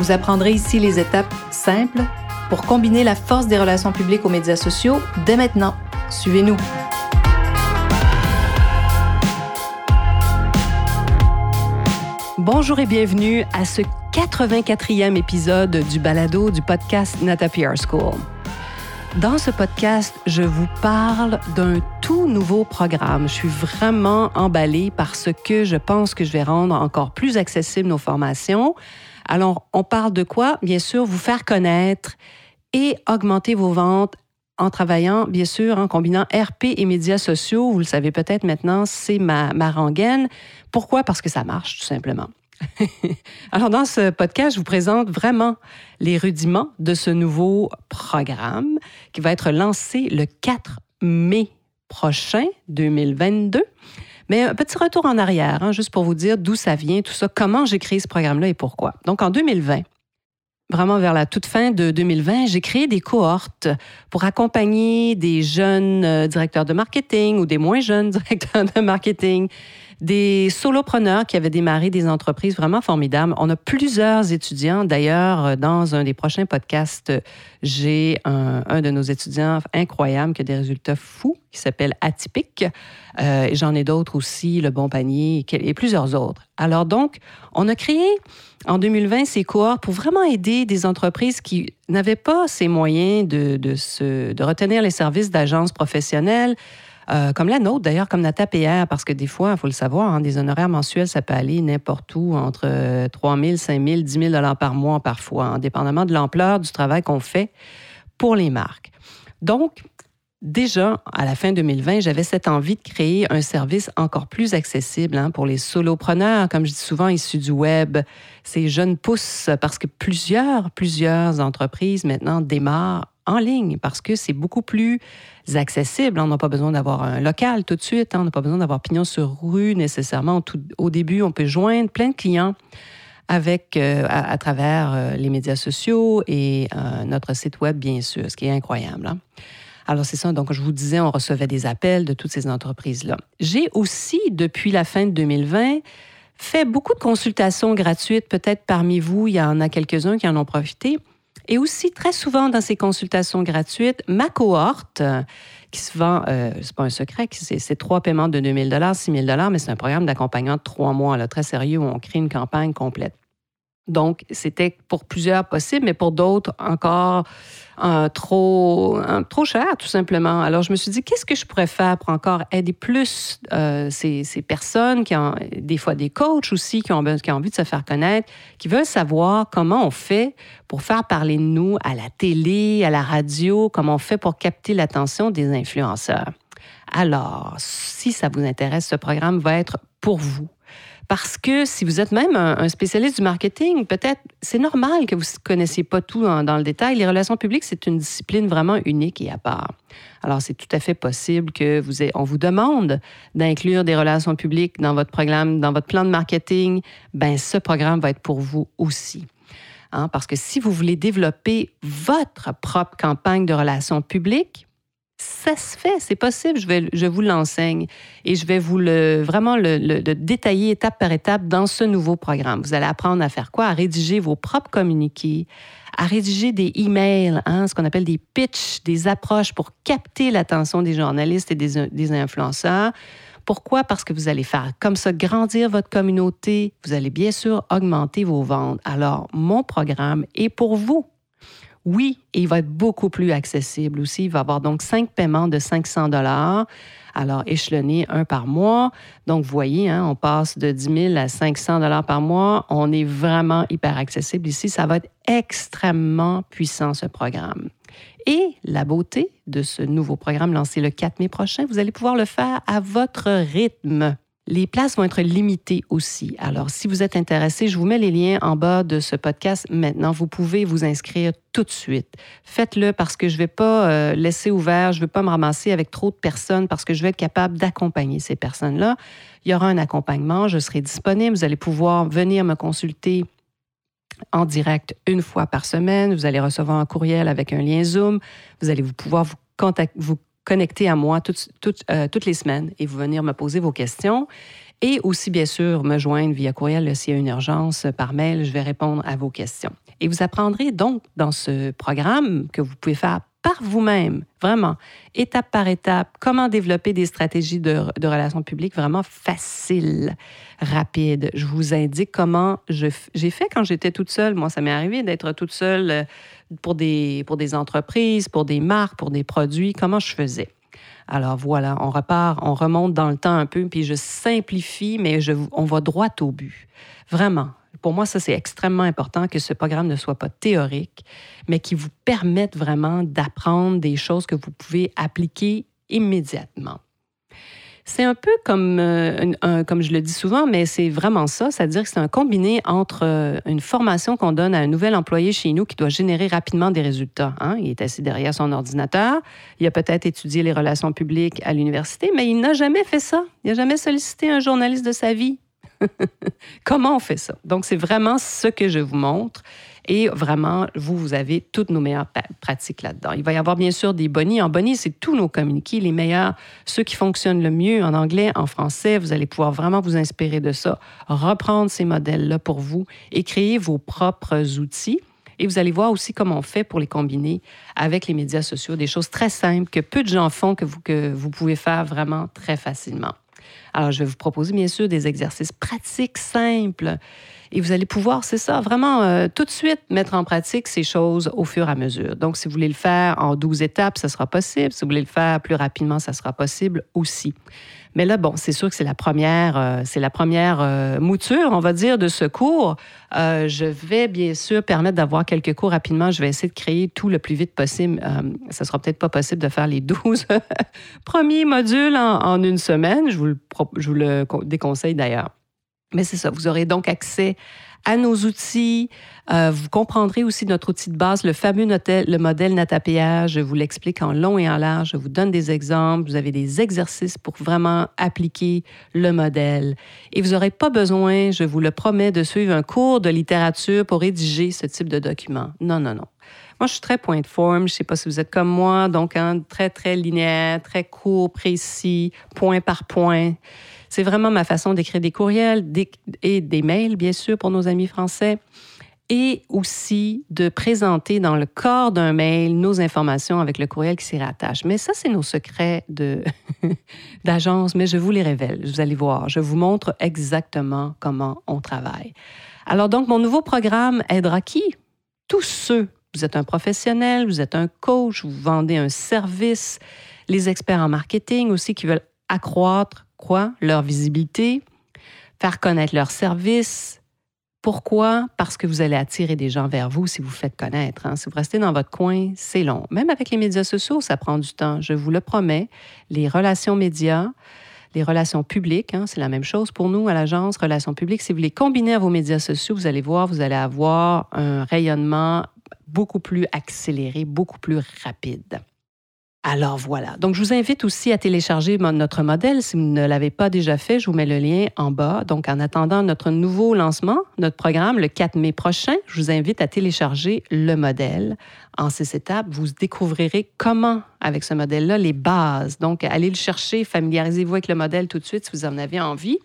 Vous apprendrez ici les étapes simples pour combiner la force des relations publiques aux médias sociaux dès maintenant. Suivez-nous. Bonjour et bienvenue à ce 84e épisode du balado du podcast Nata PR School. Dans ce podcast, je vous parle d'un tout nouveau programme. Je suis vraiment emballée parce que je pense que je vais rendre encore plus accessibles nos formations. Alors, on parle de quoi? Bien sûr, vous faire connaître et augmenter vos ventes en travaillant, bien sûr, en combinant RP et médias sociaux. Vous le savez peut-être maintenant, c'est ma, rengaine. Pourquoi? Parce que ça marche, tout simplement. Alors, dans ce podcast, je vous présente vraiment les rudiments de ce nouveau programme qui va être lancé le 4 mai prochain, 2022. Mais un petit retour en arrière, hein, juste pour vous dire d'où ça vient, tout ça, comment j'ai créé ce programme-là et pourquoi. Donc, en 2020, vraiment vers la toute fin de 2020, j'ai créé des cohortes pour accompagner des jeunes euh, directeurs de marketing ou des moins jeunes directeurs de marketing des solopreneurs qui avaient démarré des entreprises vraiment formidables. On a plusieurs étudiants. D'ailleurs, euh, dans un des prochains podcasts, j'ai un, de nos étudiants incroyable qui a des résultats fous, qui s'appelle Atypique. Euh, J'en ai d'autres aussi, Le Bon Panier et plusieurs autres. Alors donc, on a créé en 2020 ces cohortes pour vraiment aider des entreprises qui n'avaient pas ces moyens de, de, retenir les services d'agences professionnelles, euh, comme la nôtre, d'ailleurs, comme Nata PR, parce que des fois, il faut le savoir, hein, des honoraires mensuels, ça peut aller n'importe où, entre 3 000, 5 000, 10 000 par mois parfois, indépendamment de l'ampleur du travail qu'on fait pour les marques. Donc, Déjà, à la fin 2020, j'avais cette envie de créer un service encore plus accessible hein, pour les solopreneurs, comme je dis souvent, issus du web, ces jeunes pousses, parce que plusieurs, plusieurs entreprises maintenant démarrent en ligne parce que c'est beaucoup plus accessible. On n'a pas besoin d'avoir un local tout de suite. Hein. On n'a pas besoin d'avoir pignon sur rue nécessairement. au début, on peut joindre plein de clients avec, euh, à, travers euh, les médias sociaux et euh, notre site web, bien sûr, ce qui est incroyable. Hein. Alors, c'est ça. Donc, je vous disais, on recevait des appels de toutes ces entreprises-là. J'ai aussi, depuis la fin de 2020, fait beaucoup de consultations gratuites. Peut-être parmi vous, il y en a quelques-uns qui en ont profité et aussi, très souvent, dans ces consultations gratuites, ma cohorte, qui se vend, euh, c'est pas un secret, c'est trois paiements de 2 000 6 000 mais c'est un programme d'accompagnement de trois mois, là, très sérieux, où on crée une campagne complète. Donc, c'était pour plusieurs possible, mais pour d'autres encore trop, trop cher, tout simplement. Alors, je me suis dit, qu'est-ce que je pourrais faire pour encore aider plus euh, ces, ces, personnes, qui ont des fois des coachs aussi, qui ont, qui ont envie de se faire connaître, qui veulent savoir comment on fait pour faire parler de nous à la télé, à la radio, comment on fait pour capter l'attention des influenceurs. Alors, si ça vous intéresse, ce programme va être pour vous. Parce que si vous êtes même un, spécialiste du marketing, peut-être c'est normal que vous ne connaissiez pas tout dans, le détail. Les relations publiques, c'est une discipline vraiment unique et à part. Alors, c'est tout à fait possible que vous on vous demande d'inclure des relations publiques dans votre programme, dans votre plan de marketing. Ben, ce programme va être pour vous aussi. Hein, parce que si vous voulez développer votre propre campagne de relations publiques, ça se fait, c'est possible, je, vais, je vous l'enseigne et je vais vous le, vraiment le, détailler étape par étape dans ce nouveau programme. Vous allez apprendre à faire quoi? À rédiger vos propres communiqués, à rédiger des emails, hein, ce qu'on appelle des pitchs, des approches pour capter l'attention des journalistes et des, des influenceurs. Pourquoi? Parce que vous allez faire comme ça grandir votre communauté. Vous allez bien sûr augmenter vos ventes. Alors, mon programme est pour vous. Oui, il va être beaucoup plus accessible aussi. Il va avoir donc cinq paiements de 500 dollars. Alors, échelonné un par mois. Donc, vous voyez, hein, on passe de 10 000 à 500 dollars par mois. On est vraiment hyper accessible ici. Ça va être extrêmement puissant, ce programme. Et la beauté de ce nouveau programme lancé le 4 mai prochain, vous allez pouvoir le faire à votre rythme. Les places vont être limitées aussi. Alors, si vous êtes intéressé, je vous mets les liens en bas de ce podcast maintenant. Vous pouvez vous inscrire tout de suite. Faites-le parce que je ne vais pas euh, laisser ouvert, je ne vais pas me ramasser avec trop de personnes parce que je vais être capable d'accompagner ces personnes-là. Il y aura un accompagnement, je serai disponible, vous allez pouvoir venir me consulter en direct une fois par semaine. Vous allez recevoir un courriel avec un lien Zoom. Vous allez vous pouvoir vous, vous connecter à moi euh, toutes les semaines et vous venir me poser vos questions. Et aussi, bien sûr, me joindre via courriel s'il y a une urgence par mail. Je vais répondre à vos questions. Et vous apprendrez donc dans ce programme que vous pouvez faire par vous-même, vraiment, étape par étape, comment développer des stratégies de, relations publiques vraiment faciles, rapides. Je vous indique comment j'ai fait quand j'étais toute seule. Moi, ça m'est arrivé d'être toute seule euh, pour des, pour des entreprises, pour des marques, pour des produits, comment je faisais? Alors voilà, on repart, on remonte dans le temps un peu, puis je simplifie, mais je, on va droit au but. Vraiment, pour moi, ça, c'est extrêmement important que ce programme ne soit pas théorique, mais qui vous permette vraiment d'apprendre des choses que vous pouvez appliquer immédiatement. C'est un peu comme, euh, comme je le dis souvent, mais c'est vraiment ça, c'est-à-dire que c'est un combiné entre euh, une formation qu'on donne à un nouvel employé chez nous qui doit générer rapidement des résultats. Hein. Il est assis derrière son ordinateur, il a peut-être étudié les relations publiques à l'université, mais il n'a jamais fait ça. Il n'a jamais sollicité un journaliste de sa vie Comment on fait ça? Donc, c'est vraiment ce que je vous montre. Et vraiment, vous, vous avez toutes nos meilleures pratiques là-dedans. Il va y avoir bien sûr des bonnies. En bonnie, c'est tous nos communiqués, les meilleurs, ceux qui fonctionnent le mieux en anglais, en français. Vous allez pouvoir vraiment vous inspirer de ça, reprendre ces modèles-là pour vous et créer vos propres outils. Et vous allez voir aussi comment on fait pour les combiner avec les médias sociaux, des choses très simples que peu de gens font, que vous, que vous pouvez faire vraiment très facilement. Alors, je vais vous proposer, bien sûr, des exercices pratiques simples. Et vous allez pouvoir, c'est ça, vraiment euh, tout de suite mettre en pratique ces choses au fur et à mesure. Donc, si vous voulez le faire en 12 étapes, ça sera possible. Si vous voulez le faire plus rapidement, ça sera possible aussi. Mais là, bon, c'est sûr que c'est la première, euh, c'est la première euh, mouture, on va dire, de ce cours. Je vais bien sûr permettre d'avoir quelques cours rapidement. Je vais essayer de créer tout le plus vite possible. ça sera peut-être pas possible de faire les 12 premiers modules en, une semaine. Je vous le, je vous le déconseille d'ailleurs. Mais c'est ça, vous aurez donc accès à nos outils. Euh, vous comprendrez aussi notre outil de base, le fameux le modèle NataPA. Je vous l'explique en long et en large. Je vous donne des exemples. Vous avez des exercices pour vraiment appliquer le modèle. Et vous n'aurez pas besoin, je vous le promets, de suivre un cours de littérature pour rédiger ce type de document. Non, non, non. Moi, je suis très point de forme. Je ne sais pas si vous êtes comme moi, donc hein, très, très linéaire, très court, précis, point par point. C'est vraiment ma façon d'écrire des courriels et des mails, bien sûr, pour nos amis français et aussi de présenter dans le corps d'un mail nos informations avec le courriel qui s'y rattache. Mais ça, c'est nos secrets d'agence, mais je vous les révèle. Vous allez voir, je vous montre exactement comment on travaille. Alors donc, mon nouveau programme aidera qui? Tous ceux. Vous êtes un professionnel, vous êtes un coach, vous vendez un service, les experts en marketing aussi qui veulent accroître quoi? Leur visibilité, faire connaître leur service. Pourquoi? Parce que vous allez attirer des gens vers vous si vous faites connaître. Hein. Si vous restez dans votre coin, c'est long. Même avec les médias sociaux, ça prend du temps. Je vous le promets. Les relations médias, les relations publiques, hein, c'est la même chose pour nous à l'agence Relations publiques. Si vous les combinez à vos médias sociaux, vous allez voir, vous allez avoir un rayonnement beaucoup plus accéléré, beaucoup plus rapide. Alors voilà. Donc, je vous invite aussi à télécharger notre modèle. Si vous ne l'avez pas déjà fait, je vous mets le lien en bas. Donc, en attendant notre nouveau lancement, notre programme, le 4 mai prochain, je vous invite à télécharger le modèle. En ces étapes, vous découvrirez comment, avec ce modèle-là, les bases. Donc, allez le chercher, familiarisez-vous avec le modèle tout de suite si vous en avez envie.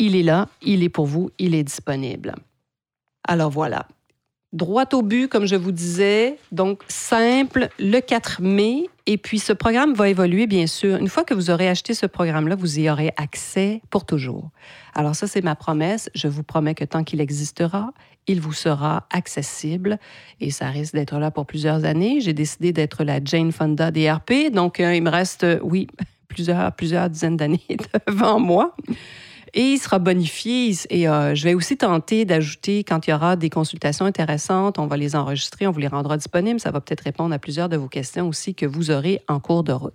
Il est là, il est pour vous, il est disponible. Alors voilà droit au but, comme je vous disais. Donc, simple, le 4 mai. Et puis, ce programme va évoluer, bien sûr. Une fois que vous aurez acheté ce programme-là, vous y aurez accès pour toujours. Alors, ça, c'est ma promesse. Je vous promets que tant qu'il existera, il vous sera accessible et ça risque d'être là pour plusieurs années. J'ai décidé d'être la Jane Fonda DRP, donc euh, il me reste, euh, oui, plusieurs, plusieurs dizaines d'années devant moi. Et il sera bonifié. Et euh, je vais aussi tenter d'ajouter, quand il y aura des consultations intéressantes, on va les enregistrer, on vous les rendra disponibles. Ça va peut-être répondre à plusieurs de vos questions aussi que vous aurez en cours de route.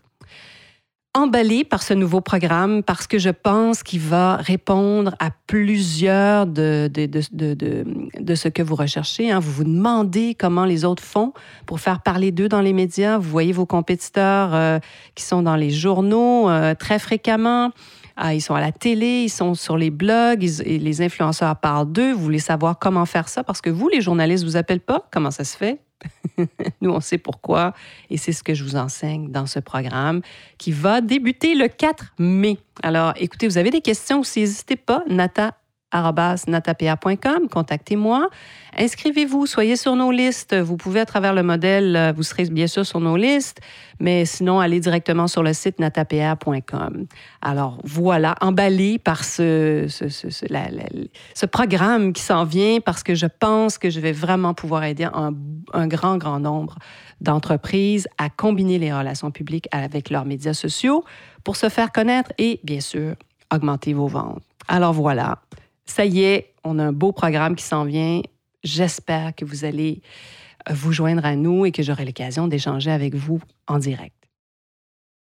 emballée par ce nouveau programme parce que je pense qu'il va répondre à plusieurs de, ce que vous recherchez. Hein. Vous vous demandez comment les autres font pour faire parler d'eux dans les médias. Vous voyez vos compétiteurs euh, qui sont dans les journaux euh, très fréquemment. Ah, ils sont à la télé, ils sont sur les blogs, les influenceurs parlent d'eux. Vous voulez savoir comment faire ça? Parce que vous, les journalistes, vous appellent pas? Comment ça se fait? Nous, on sait pourquoi et c'est ce que je vous enseigne dans ce programme qui va débuter le 4 mai. Alors, écoutez, vous avez des questions aussi, n'hésitez pas. Nata natapia.com, contactez-moi. Inscrivez-vous, soyez sur nos listes. Vous pouvez, à travers le modèle, euh, vous serez bien sûr sur nos listes, mais sinon, allez directement sur le site natapia.com. Alors, voilà, emballé par ce, programme qui s'en vient parce que je pense que je vais vraiment pouvoir aider un grand, grand nombre d'entreprises à combiner les relations publiques avec leurs médias sociaux pour se faire connaître et, bien sûr, augmenter vos ventes. Alors voilà, ça y est, on a un beau programme qui s'en vient. J'espère que vous allez euh, vous joindre à nous et que j'aurai l'occasion d'échanger avec vous en direct.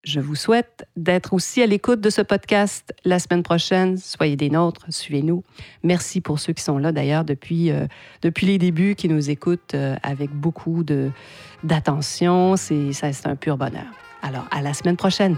Je vous souhaite d'être aussi à l'écoute de ce podcast la semaine prochaine. Soyez des nôtres, suivez-nous. Merci pour ceux qui sont là d'ailleurs depuis, euh, depuis les débuts, qui nous écoutent euh, avec beaucoup d'attention. C'est un pur bonheur. Alors, à la semaine prochaine.